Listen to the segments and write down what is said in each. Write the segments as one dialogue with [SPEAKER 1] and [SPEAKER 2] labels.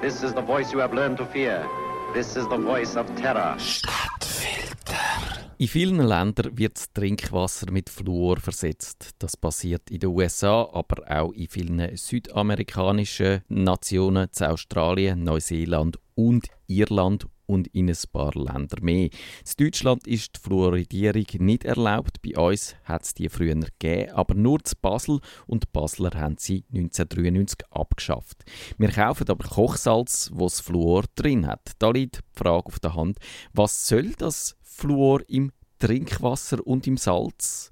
[SPEAKER 1] This is the voice you have learned to fear. This is the voice of terror.
[SPEAKER 2] In vielen Ländern wird das Trinkwasser mit Fluor versetzt. Das passiert in den USA, aber auch in vielen südamerikanischen Nationen, in Australien, Neuseeland und Irland und in ein paar Länder mehr. In Deutschland ist die Fluoridierung nicht erlaubt. Bei uns hat es die früher gegeben, aber nur zu Basel und die Basler haben sie 1993 abgeschafft. Wir kaufen aber Kochsalz, wo das Fluor drin hat. Da liegt die Frage auf der Hand, was soll das Fluor im Trinkwasser und im Salz?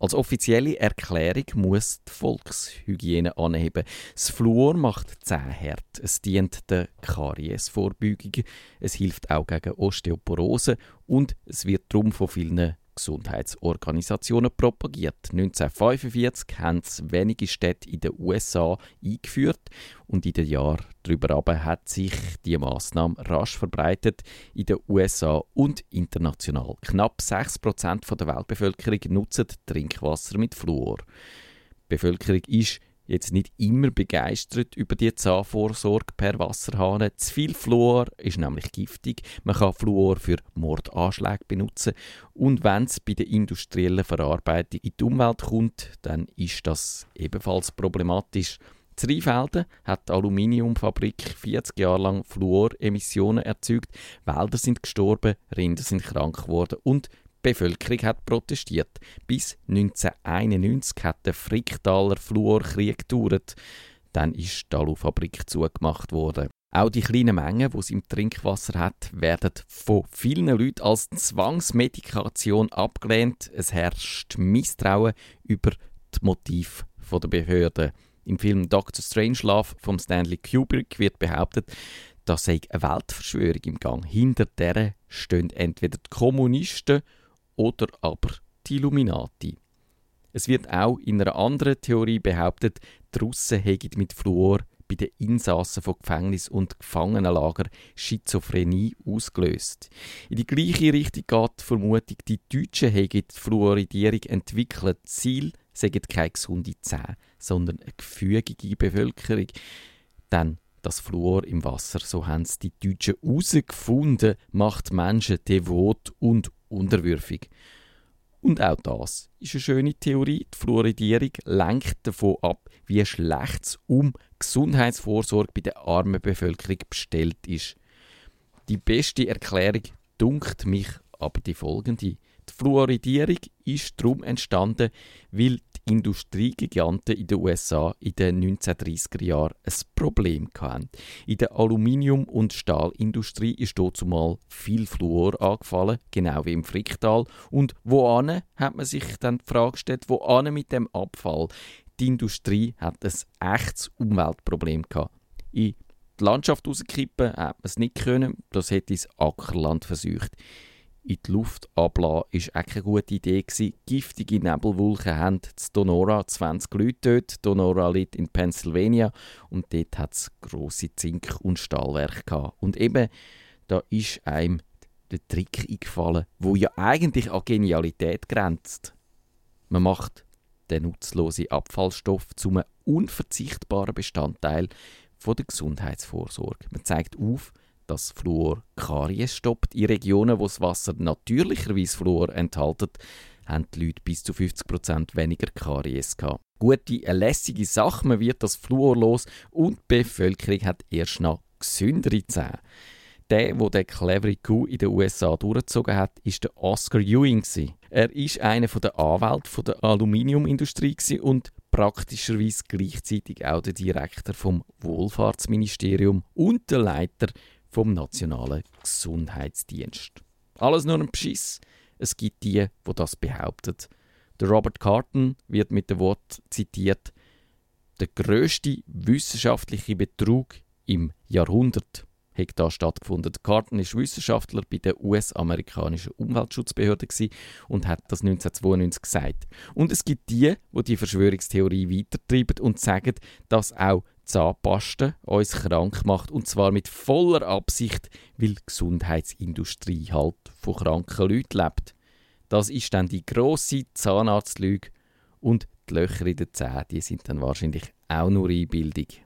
[SPEAKER 2] Als offizielle Erklärung muss die Volkshygiene anheben. Das Fluor macht Zähnhärte. Es dient der Kariesvorbeugung. Es hilft auch gegen Osteoporose und es wird darum von vielen Gesundheitsorganisationen propagiert. 1945 haben es wenige Städte in den USA eingeführt und in den Jahren darüber hat sich die Maßnahme rasch verbreitet in den USA und international. Knapp 6% der Weltbevölkerung nutzen Trinkwasser mit Fluor. Die Bevölkerung ist jetzt nicht immer begeistert über die Zahnvorsorge per Wasserhahn. Zu viel Fluor ist nämlich giftig. Man kann Fluor für Mordanschläge benutzen. Und wenn es bei der industriellen Verarbeitung in die Umwelt kommt, dann ist das ebenfalls problematisch. In Rheinfelden hat die Aluminiumfabrik 40 Jahre lang Fluoremissionen erzeugt. Wälder sind gestorben, Rinder sind krank geworden und Bevölkerung hat protestiert. Bis 1991 hat der Fricktaler Fluorkrieg gedauert. Dann ist die Alufabrik zugemacht worden. Auch die kleinen Mengen, die es im Trinkwasser hat, werden von vielen Leuten als Zwangsmedikation abgelehnt. Es herrscht Misstrauen über die Motive der Behörden. Im Film Dr. Strangelove von Stanley Kubrick wird behauptet, da sei eine Weltverschwörung im Gang. Hinter der stehen entweder die Kommunisten oder aber die Illuminati. Es wird auch in einer anderen Theorie behauptet, die Russen hätten mit Fluor bei den Insassen von Gefängnis- und Gefangenenlager Schizophrenie ausgelöst. In die gleiche Richtung geht die Vermutung, die Deutschen hätten die Fluoridierung entwickelt. Ziel sagen keine gesunde Zähne, sondern eine gefügige Bevölkerung. Denn das Fluor im Wasser, so haben es die Deutschen herausgefunden, macht Menschen devot und unterwürfig. Und auch das ist eine schöne Theorie. Die Fluoridierung lenkt davon ab, wie schlecht es um Gesundheitsvorsorge bei der armen Bevölkerung bestellt ist. Die beste Erklärung dunkt mich aber die folgende. Die Fluoridierung ist darum entstanden, weil Industriegiganten in den USA in den 1930er Jahren ein Problem hatten. In der Aluminium- und Stahlindustrie ist dort zumal viel Fluor angefallen, genau wie im Fricktal. Und wo hat man sich dann die Frage gestellt, wo mit dem Abfall? Die Industrie hat ein echtes Umweltproblem gehabt. In die Landschaft rauskippen hat man es nicht können, das hätte das Ackerland versucht in die Luft ablassen, war auch keine gute Idee. Gewesen. Giftige Nebelwolken haben zu Donora 20 Leute dort. Donora liegt in Pennsylvania und dort hat es grosse Zink- und Stahlwerke. Und eben, da ist einem der Trick eingefallen, wo ja eigentlich an Genialität grenzt. Man macht den nutzlosen Abfallstoff zum unverzichtbaren Bestandteil von der Gesundheitsvorsorge. Man zeigt auf, dass Fluor Karies stoppt. In Regionen, wo das Wasser natürlicherweise Fluor enthält, haben die Leute bis zu 50% weniger Karies gehabt. Gute, eine lässige Sache, man wird das Fluor los und die Bevölkerung hat erst noch gesündere Zähne. Der, der den clevere Coup in den USA durchgezogen hat, ist der Oscar Ewing. Er ist einer der Anwälte der Aluminiumindustrie und praktischerweise gleichzeitig auch der Direktor vom Wohlfahrtsministerium und der Leiter vom Nationalen Gesundheitsdienst. Alles nur ein Beschiss. Es gibt die, wo das behaupten. Der Robert Carton wird mit dem Wort zitiert: Der größte wissenschaftliche Betrug im Jahrhundert hat da stattgefunden. Carton ist Wissenschaftler bei der US-amerikanischen Umweltschutzbehörde und hat das 1992 gesagt. Und es gibt die, wo die Verschwörungstheorie weitertreiben und sagen, dass auch Zahnpasta uns krank macht. Und zwar mit voller Absicht, weil die Gesundheitsindustrie halt von kranken Leuten lebt. Das ist dann die grosse Zahnarztlüge. Und die Löcher in den Zähnen, die sind dann wahrscheinlich auch nur Einbildung.